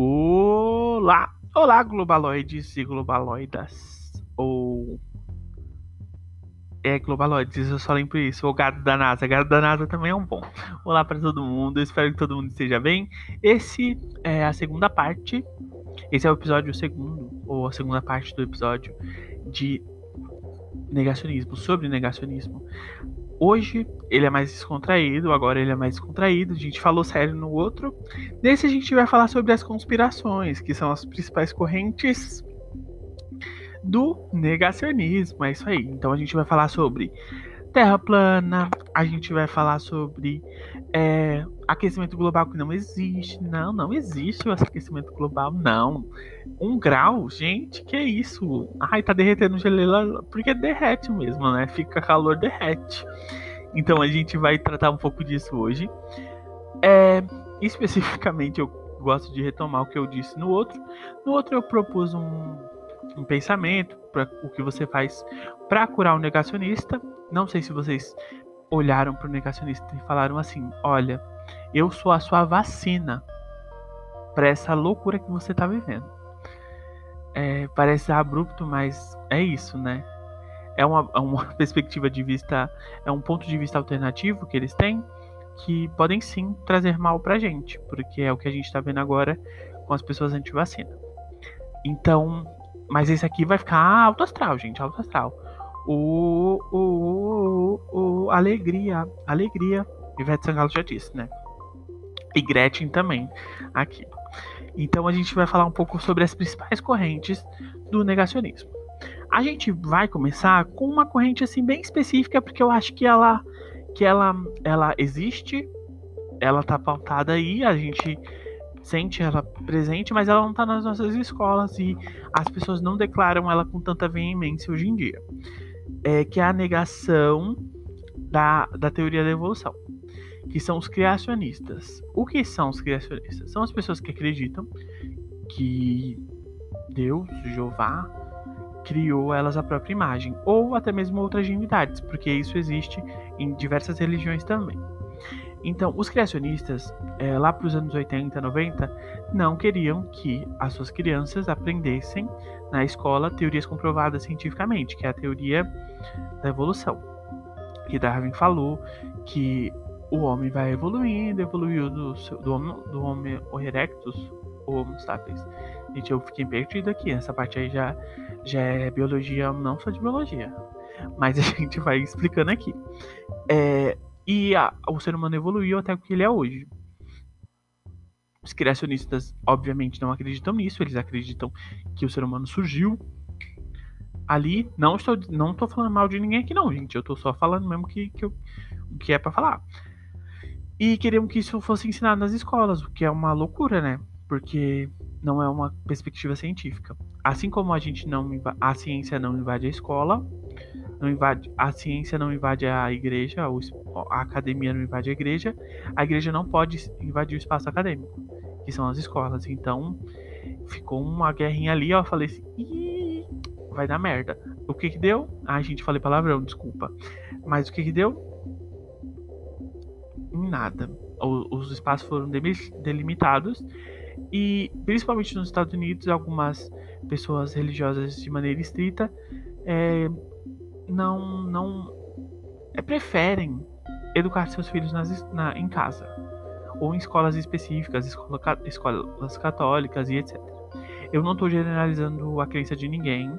Olá! Olá, globaloides e globaloidas. Ou. É, globaloides, eu só lembro isso. O gado da NASA. Gado da NASA também é um bom. Olá para todo mundo, espero que todo mundo esteja bem. Esse é a segunda parte. Esse é o episódio segundo, ou a segunda parte do episódio de negacionismo, sobre negacionismo. Hoje ele é mais descontraído, agora ele é mais descontraído. A gente falou sério no outro. Nesse a gente vai falar sobre as conspirações, que são as principais correntes do negacionismo. É isso aí. Então a gente vai falar sobre Terra plana, a gente vai falar sobre é, aquecimento global que não existe. Não, não existe o aquecimento global, não. Um grau, gente, que é isso? Ai, tá derretendo geleira, porque derrete mesmo, né? Fica calor, derrete. Então a gente vai tratar um pouco disso hoje. É, especificamente, eu gosto de retomar o que eu disse no outro. No outro, eu propus um, um pensamento para o que você faz para curar o negacionista. Não sei se vocês olharam para o negacionista e falaram assim: Olha, eu sou a sua vacina para essa loucura que você está vivendo. É, parece abrupto, mas é isso, né? É uma, é uma perspectiva de vista, é um ponto de vista alternativo que eles têm que podem sim trazer mal pra gente, porque é o que a gente tá vendo agora com as pessoas anti-vacina. Então, mas esse aqui vai ficar alto astral, gente, alto astral. O, o, o, o alegria, alegria. Ivete Sangalo já disse, né? E Gretchen também, aqui. Então a gente vai falar um pouco sobre as principais correntes do negacionismo. A gente vai começar com uma corrente assim bem específica, porque eu acho que ela que ela ela existe, ela tá pautada aí, a gente sente ela presente, mas ela não está nas nossas escolas e as pessoas não declaram ela com tanta veemência hoje em dia. É que é a negação da, da teoria da evolução, que são os criacionistas. O que são os criacionistas? São as pessoas que acreditam que Deus, Jeová, criou elas a própria imagem, ou até mesmo outras divindades, porque isso existe em diversas religiões também. Então, os criacionistas, é, lá para os anos 80, 90, não queriam que as suas crianças aprendessem na escola teorias comprovadas cientificamente, que é a teoria da evolução. Que Darwin falou que o homem vai evoluindo, evoluiu do, do, homo, do Homo erectus, ou Homo sapiens. Gente, eu fiquei perdido aqui, essa parte aí já, já é biologia, não só de biologia. Mas a gente vai explicando aqui. É, e a, o ser humano evoluiu até o que ele é hoje. Os criacionistas, obviamente, não acreditam nisso. Eles acreditam que o ser humano surgiu ali. Não estou, não estou falando mal de ninguém aqui, não, gente. Eu estou só falando mesmo que, que, eu, que é para falar. E queriam que isso fosse ensinado nas escolas, o que é uma loucura, né? Porque não é uma perspectiva científica. Assim como a gente não a ciência não invade a escola, não invade, a ciência não invade a igreja, a academia não invade a igreja, a igreja não pode invadir o espaço acadêmico, que são as escolas. Então, ficou uma guerrinha ali, ó, eu falei assim, Ih, vai dar merda. O que que deu? Ah, gente, falei palavrão, desculpa. Mas o que que deu? Nada. Os espaços foram delimitados e, principalmente nos Estados Unidos, algumas pessoas religiosas de maneira estrita é, não não é, preferem educar seus filhos nas, na, em casa ou em escolas específicas, escola, escolas católicas e etc. Eu não estou generalizando a crença de ninguém,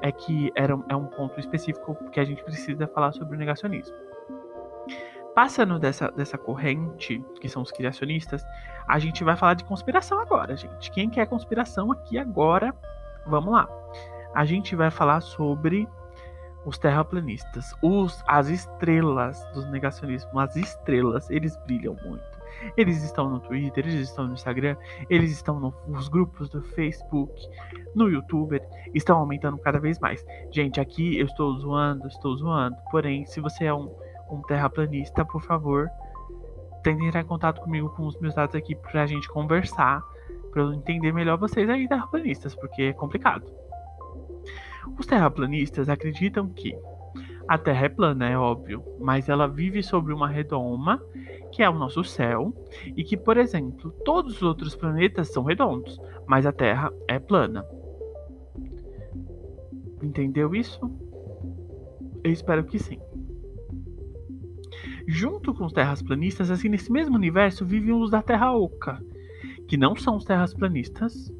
é que era, é um ponto específico que a gente precisa falar sobre o negacionismo. Passando dessa, dessa corrente, que são os criacionistas, a gente vai falar de conspiração agora, gente. Quem quer conspiração aqui agora? Vamos lá. A gente vai falar sobre os terraplanistas, os, as estrelas dos negacionismos, as estrelas, eles brilham muito. Eles estão no Twitter, eles estão no Instagram, eles estão nos grupos do Facebook, no YouTube, estão aumentando cada vez mais. Gente, aqui eu estou zoando, estou zoando. Porém, se você é um, um terraplanista, por favor, tente entrar em contato comigo com os meus dados aqui pra gente conversar, pra eu entender melhor vocês aí, terraplanistas, porque é complicado. Os terraplanistas acreditam que a Terra é plana, é óbvio, mas ela vive sobre uma redoma que é o nosso céu, e que, por exemplo, todos os outros planetas são redondos, mas a Terra é plana. Entendeu isso? Eu espero que sim. Junto com os terraplanistas, assim, nesse mesmo universo, vivem os da Terra Oca, que não são os terraplanistas,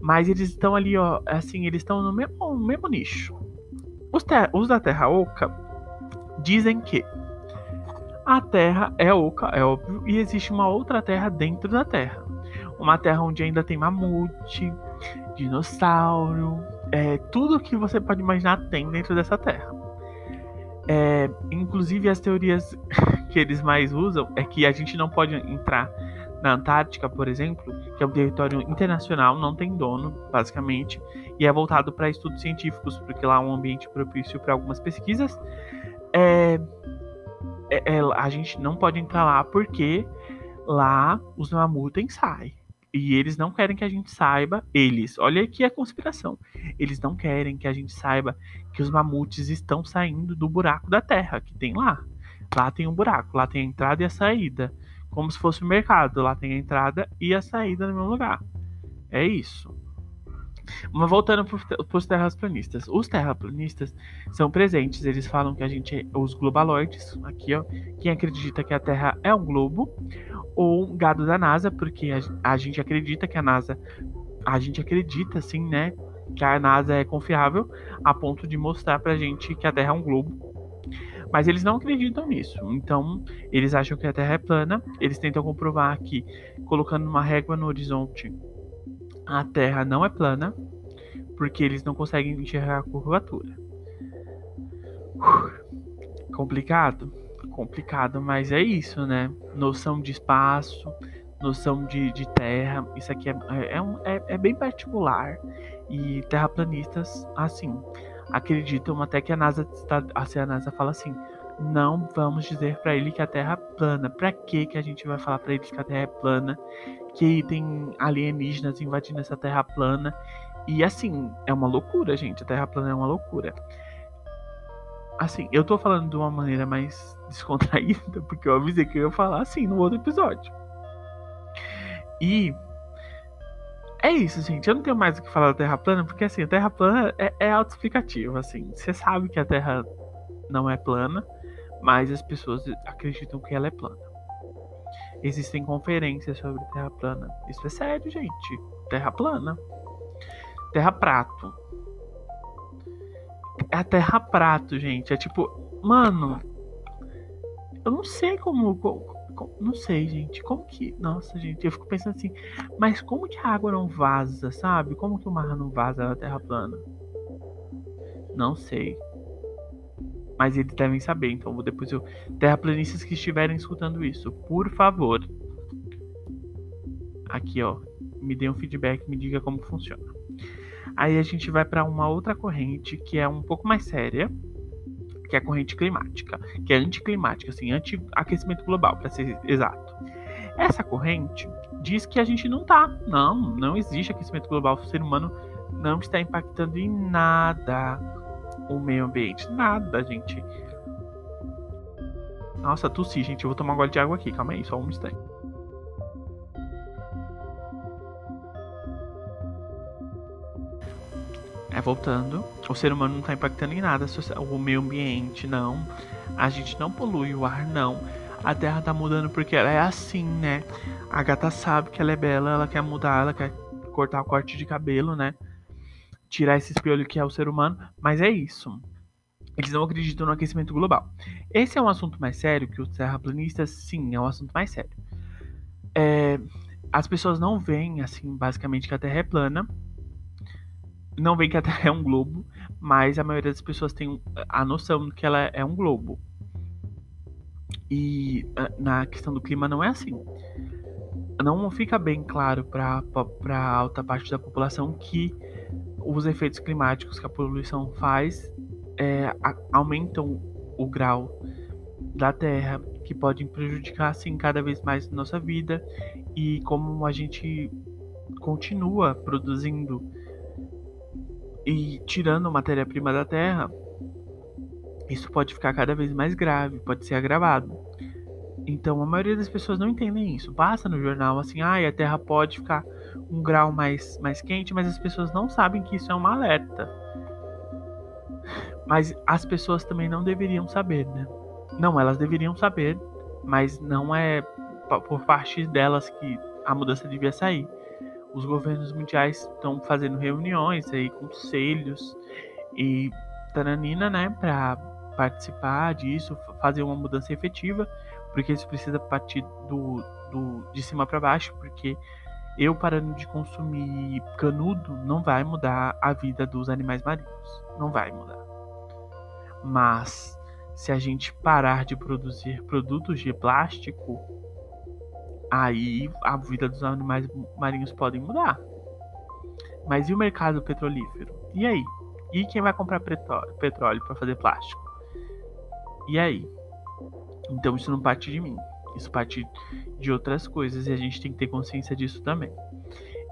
mas eles estão ali, ó, assim, eles estão no mesmo, mesmo nicho. Os, os da Terra Oca dizem que a Terra é oca, é óbvio, e existe uma outra Terra dentro da Terra. Uma Terra onde ainda tem mamute, dinossauro, é, tudo que você pode imaginar tem dentro dessa Terra. É, inclusive as teorias que eles mais usam é que a gente não pode entrar na Antártica, por exemplo, que é um território internacional, não tem dono, basicamente, e é voltado para estudos científicos, porque lá é um ambiente propício para algumas pesquisas. É, é, é, a gente não pode entrar lá porque lá os mamutes saem. E eles não querem que a gente saiba, eles, olha aqui a conspiração. Eles não querem que a gente saiba que os mamutes estão saindo do buraco da terra que tem lá. Lá tem um buraco, lá tem a entrada e a saída como se fosse o um mercado. Lá tem a entrada e a saída no mesmo lugar. É isso. Mas voltando para os terraplanistas. Os terraplanistas são presentes. Eles falam que a gente é os globaloides. Aqui, ó. Quem acredita que a Terra é um globo. Ou um gado da NASA, porque a, a gente acredita que a NASA. A gente acredita, sim, né? Que a NASA é confiável a ponto de mostrar pra gente que a Terra é um globo mas eles não acreditam nisso. Então, eles acham que a Terra é plana. Eles tentam comprovar que, colocando uma régua no horizonte, a Terra não é plana, porque eles não conseguem enxergar a curvatura. complicado? Complicado, mas é isso, né? Noção de espaço, noção de, de terra, isso aqui é, é, é, é bem particular. E terraplanistas, assim, acreditam até que a NASA está, assim, a NASA fala assim: não vamos dizer para ele que a Terra é plana. Para que que a gente vai falar para eles que a Terra é plana? Que tem alienígenas invadindo essa Terra plana? E assim, é uma loucura, gente. A Terra plana é uma loucura. Assim, eu tô falando de uma maneira mais descontraída, porque eu avisei que eu ia falar assim no outro episódio. E é isso, gente. Eu não tenho mais o que falar da Terra plana, porque assim, a Terra plana é, é autoexplicativa, assim. Você sabe que a Terra não é plana, mas as pessoas acreditam que ela é plana. Existem conferências sobre Terra plana. Isso é sério, gente. Terra plana. Terra prato. É a Terra prato, gente. É tipo, mano, eu não sei como, como não sei, gente. Como que. Nossa, gente, eu fico pensando assim. Mas como que a água não vaza, sabe? Como que o mar não vaza na Terra plana? Não sei. Mas eles devem saber, então depois eu. Terraplanistas que estiverem escutando isso, por favor. Aqui, ó. Me dê um feedback, me diga como funciona. Aí a gente vai para uma outra corrente que é um pouco mais séria que é a corrente climática, que é anticlimática, assim, anti-aquecimento global, para ser exato. Essa corrente diz que a gente não tá, não, não existe aquecimento global, o ser humano não está impactando em nada o meio ambiente, nada, gente. Nossa, tossi, gente, eu vou tomar um gole de água aqui, calma aí, só um instante. É, voltando, o ser humano não está impactando em nada o meio ambiente, não. A gente não polui o ar, não. A Terra tá mudando porque ela é assim, né? A gata sabe que ela é bela, ela quer mudar, ela quer cortar o corte de cabelo, né? Tirar esse espelho que é o ser humano, mas é isso. Eles não acreditam no aquecimento global. Esse é um assunto mais sério que os terraplanistas, sim, é um assunto mais sério. É, as pessoas não veem, assim, basicamente que a Terra é plana não vê que a Terra é um globo, mas a maioria das pessoas tem a noção de que ela é um globo. E ah, na questão do clima não é assim. Não fica bem claro para a alta parte da população que os efeitos climáticos que a poluição faz é, aumentam o grau da Terra, que podem prejudicar assim cada vez mais nossa vida e como a gente continua produzindo e tirando matéria-prima da Terra, isso pode ficar cada vez mais grave, pode ser agravado. Então a maioria das pessoas não entendem isso. Passa no jornal assim, ah, a Terra pode ficar um grau mais, mais quente, mas as pessoas não sabem que isso é uma alerta. Mas as pessoas também não deveriam saber, né? Não, elas deveriam saber, mas não é por parte delas que a mudança devia sair. Os governos mundiais estão fazendo reuniões aí, conselhos e taranina, né, para participar disso, fazer uma mudança efetiva, porque isso precisa partir do, do de cima para baixo, porque eu parando de consumir canudo não vai mudar a vida dos animais marinhos, não vai mudar. Mas se a gente parar de produzir produtos de plástico, aí a vida dos animais marinhos pode mudar. Mas e o mercado petrolífero? E aí? E quem vai comprar petróleo para fazer plástico? E aí? Então isso não parte de mim. Isso parte de outras coisas e a gente tem que ter consciência disso também.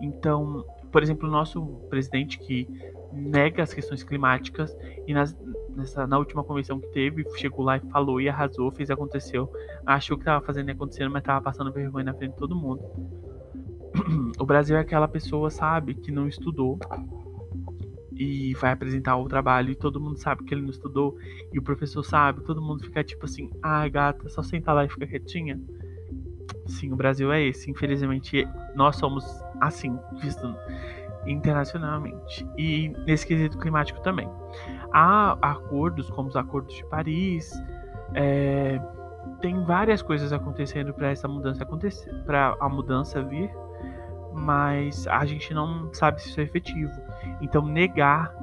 Então, por exemplo, o nosso presidente que nega as questões climáticas e nas, nessa, na última convenção que teve, chegou lá e falou e arrasou, fez aconteceu. Achou que estava fazendo e acontecendo, mas estava passando vergonha na frente de todo mundo. O Brasil é aquela pessoa, sabe, que não estudou e vai apresentar o trabalho e todo mundo sabe que ele não estudou e o professor sabe, todo mundo fica tipo assim, ah, gata, só senta lá e fica quietinha. Sim, o Brasil é esse. Infelizmente, nós somos assim, visto internacionalmente. E nesse quesito climático também. Há acordos, como os acordos de Paris, é, tem várias coisas acontecendo para essa mudança acontecer, para a mudança vir, mas a gente não sabe se isso é efetivo. Então, negar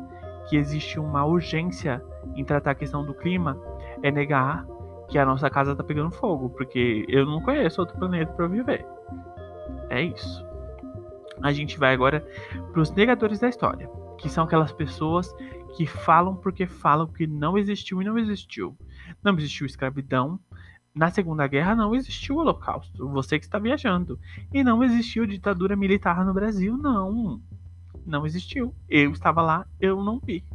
que existe uma urgência em tratar a questão do clima é negar que a nossa casa está pegando fogo, porque eu não conheço outro planeta para viver. É isso a gente vai agora para os negadores da história, que são aquelas pessoas que falam porque falam que não existiu e não existiu. Não existiu escravidão. Na Segunda Guerra não existiu o Holocausto. Você que está viajando. E não existiu ditadura militar no Brasil, não. Não existiu. Eu estava lá, eu não vi.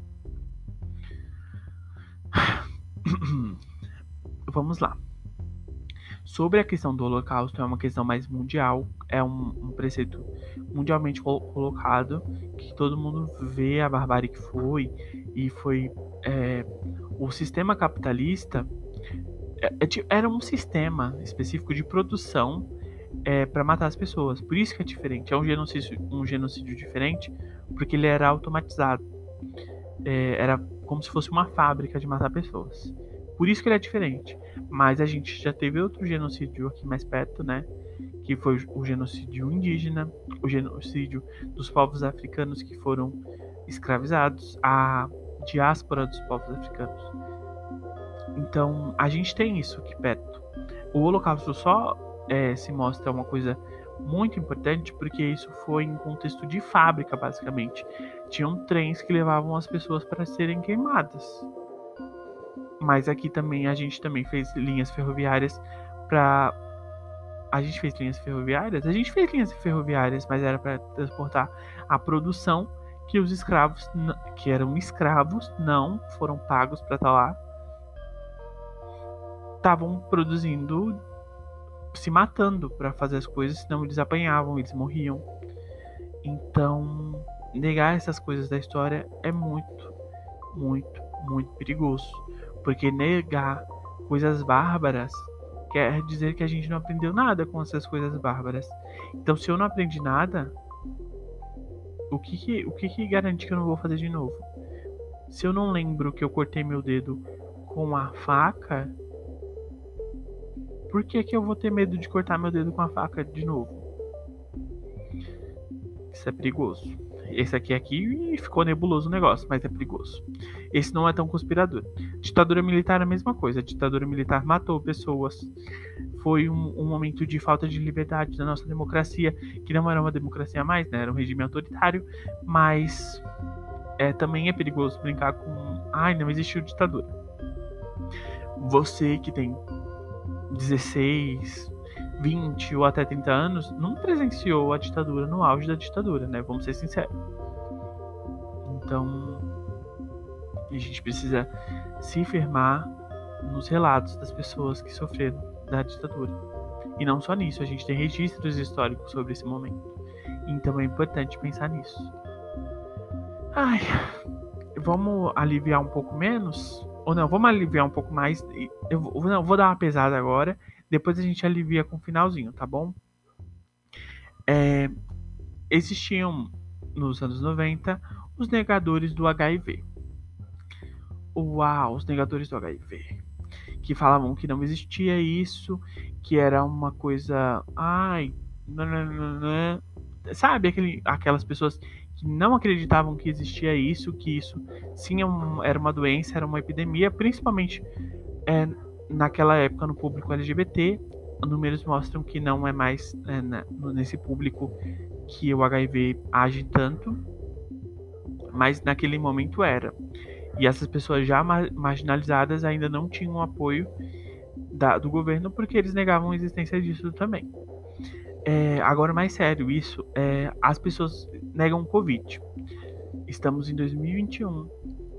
Vamos lá. Sobre a questão do Holocausto, é uma questão mais mundial, é um, um preceito mundialmente colocado, que todo mundo vê a barbárie que foi, e foi é, o sistema capitalista é, é era um sistema específico de produção é, para matar as pessoas. Por isso que é diferente. É um genocídio, um genocídio diferente, porque ele era automatizado. É, era como se fosse uma fábrica de matar pessoas. Por isso que ele é diferente. Mas a gente já teve outro genocídio aqui mais perto, né? Que foi o genocídio indígena, o genocídio dos povos africanos que foram escravizados, a diáspora dos povos africanos. Então, a gente tem isso aqui perto. O Holocausto só é, se mostra uma coisa muito importante porque isso foi em contexto de fábrica, basicamente. Tinham trens que levavam as pessoas para serem queimadas. Mas aqui também a gente também fez linhas ferroviárias para a gente fez linhas ferroviárias? A gente fez linhas ferroviárias, mas era para transportar a produção que os escravos, que eram escravos, não foram pagos para estar tá lá, estavam produzindo, se matando para fazer as coisas, senão eles apanhavam, eles morriam. Então, negar essas coisas da história é muito, muito, muito perigoso. Porque negar coisas bárbaras quer dizer que a gente não aprendeu nada com essas coisas bárbaras. Então, se eu não aprendi nada, o que, que o que, que garante que eu não vou fazer de novo? Se eu não lembro que eu cortei meu dedo com a faca, por que, que eu vou ter medo de cortar meu dedo com a faca de novo? Isso é perigoso. Esse aqui aqui ficou nebuloso o negócio, mas é perigoso. Esse não é tão conspirador. Ditadura militar é a mesma coisa. A ditadura militar matou pessoas. Foi um, um, momento de falta de liberdade da nossa democracia, que não era uma democracia mais, né? Era um regime autoritário, mas é, também é perigoso brincar com. Ai, não existiu ditadura. Você que tem 16, 20 ou até 30 anos não presenciou a ditadura no auge da ditadura, né? Vamos ser sinceros. Então, a gente precisa se firmar nos relatos das pessoas que sofreram da ditadura. E não só nisso, a gente tem registros históricos sobre esse momento. Então é importante pensar nisso. Ai, vamos aliviar um pouco menos? Ou não, vamos aliviar um pouco mais. Eu vou, não, vou dar uma pesada agora. Depois a gente alivia com o finalzinho, tá bom? É, existiam nos anos 90 os negadores do HIV. Uau, os negadores do HIV. Que falavam que não existia isso, que era uma coisa. Ai, nananana. sabe aquele, aquelas pessoas que não acreditavam que existia isso, que isso sim é era uma doença, era uma epidemia, principalmente é, naquela época no público LGBT. Números mostram que não é mais é, nesse público que o HIV age tanto, mas naquele momento era. E essas pessoas já marginalizadas ainda não tinham apoio da, do governo porque eles negavam a existência disso também. É, agora, mais sério, isso é, as pessoas negam o Covid. Estamos em 2021,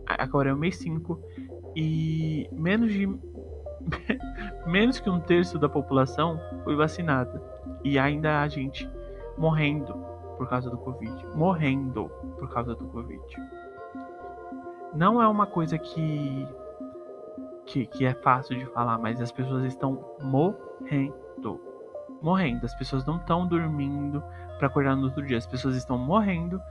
agora é o mês 5, e menos de menos que um terço da população foi vacinada. E ainda há gente morrendo por causa do Covid. Morrendo por causa do Covid. Não é uma coisa que, que, que é fácil de falar, mas as pessoas estão morrendo. Morrendo. As pessoas não estão dormindo para acordar no outro dia. As pessoas estão morrendo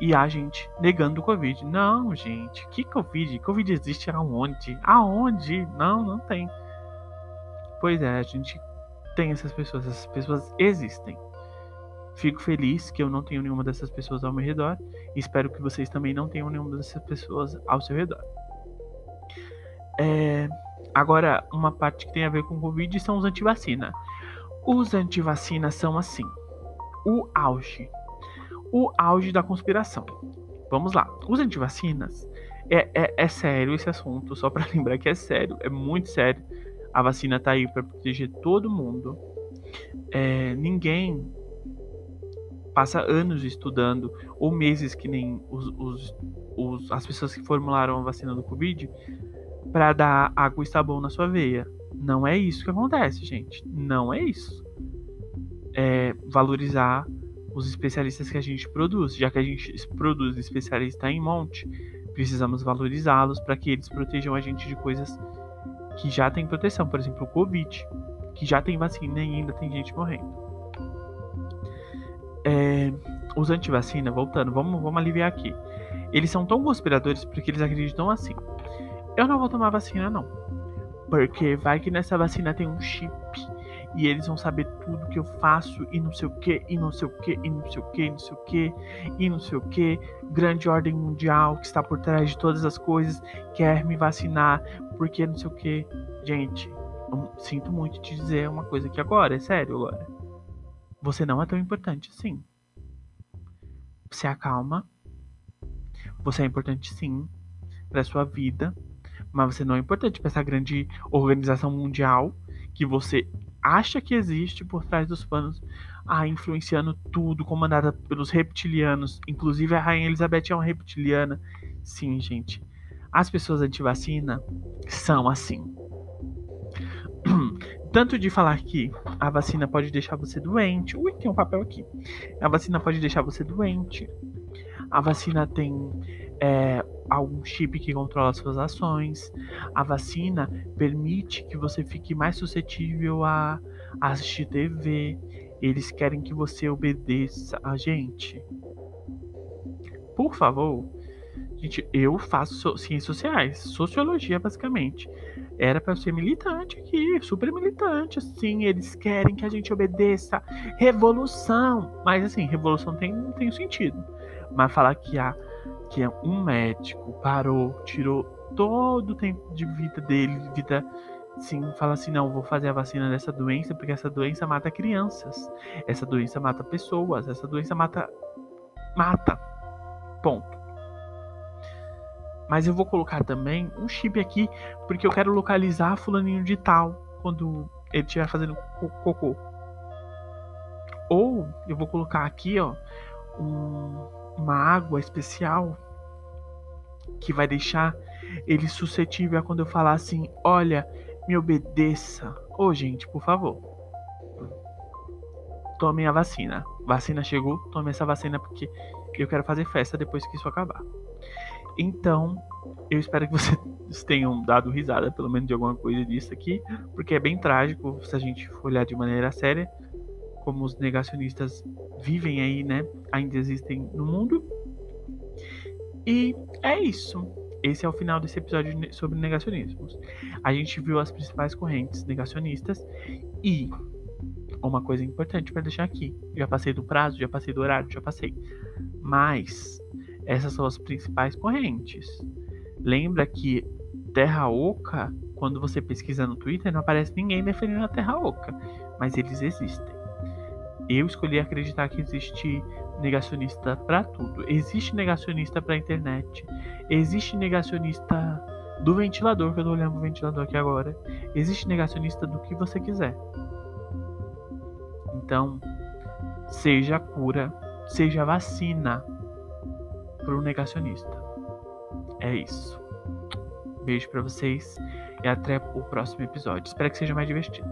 e a gente negando o Covid. Não, gente, que Covid? Covid existe aonde? Aonde? Não, não tem. Pois é, a gente tem essas pessoas, essas pessoas existem. Fico feliz que eu não tenho nenhuma dessas pessoas ao meu redor. Espero que vocês também não tenham nenhuma dessas pessoas ao seu redor. É... Agora, uma parte que tem a ver com o Covid são os antivacina. Os antivacina são assim: o auge. O auge da conspiração. Vamos lá. Os antivacinas. É, é, é sério esse assunto, só para lembrar que é sério, é muito sério. A vacina tá aí para proteger todo mundo. É, ninguém passa anos estudando, ou meses que nem os, os, os, as pessoas que formularam a vacina do Covid, para dar água e sabão na sua veia. Não é isso que acontece, gente. Não é isso. É valorizar os especialistas que a gente produz. Já que a gente produz especialista em monte, precisamos valorizá-los para que eles protejam a gente de coisas que já tem proteção. Por exemplo, o Covid, que já tem vacina e ainda tem gente morrendo. É, os antivacina, voltando, vamos, vamos aliviar aqui. Eles são tão conspiradores porque eles acreditam assim. Eu não vou tomar vacina, não. Porque vai que nessa vacina tem um chip. E eles vão saber tudo que eu faço e não sei o que, e não sei o que, e não sei o que, e não sei o que, e não sei o que. Grande ordem mundial que está por trás de todas as coisas quer me vacinar porque não sei o que. Gente, sinto muito te dizer uma coisa aqui agora, é sério agora. Você não é tão importante assim. Se acalma. Você é importante sim para sua vida, mas você não é importante para essa grande organização mundial que você acha que existe por trás dos panos, ah, influenciando tudo, comandada pelos reptilianos. Inclusive a rainha Elizabeth é uma reptiliana. Sim, gente. As pessoas anti-vacina são assim. Tanto de falar que a vacina pode deixar você doente. Ui, tem um papel aqui. A vacina pode deixar você doente. A vacina tem é, algum chip que controla suas ações. A vacina permite que você fique mais suscetível a, assistir TV. Eles querem que você obedeça a gente. Por favor, gente, eu faço ciências sociais, sociologia basicamente era para ser militante aqui, super militante, assim, eles querem que a gente obedeça revolução, mas assim, revolução tem tem sentido. Mas falar que a que é um médico parou, tirou todo o tempo de vida dele, vida sim, fala assim, não, vou fazer a vacina dessa doença porque essa doença mata crianças, essa doença mata pessoas, essa doença mata mata. Ponto. Mas eu vou colocar também um chip aqui, porque eu quero localizar fulaninho de tal quando ele estiver fazendo cocô. Ou eu vou colocar aqui, ó, um, uma água especial que vai deixar ele suscetível a quando eu falar assim, olha, me obedeça, Ô, gente, por favor. Tomem a vacina. Vacina chegou, tome essa vacina porque eu quero fazer festa depois que isso acabar. Então, eu espero que vocês tenham dado risada, pelo menos de alguma coisa disso aqui, porque é bem trágico se a gente for olhar de maneira séria como os negacionistas vivem aí, né? Ainda existem no mundo. E é isso. Esse é o final desse episódio sobre negacionismos. A gente viu as principais correntes negacionistas e uma coisa importante para deixar aqui. Já passei do prazo, já passei do horário, já passei. Mas essas são as principais correntes. Lembra que Terra Oca, quando você pesquisa no Twitter, não aparece ninguém defendendo a Terra Oca, mas eles existem. Eu escolhi acreditar que existe negacionista para tudo. Existe negacionista para internet. Existe negacionista do ventilador, que eu tô olhando o ventilador aqui agora. Existe negacionista do que você quiser. Então, seja cura, seja vacina pro negacionista. É isso. Beijo para vocês e até o próximo episódio. Espero que seja mais divertido.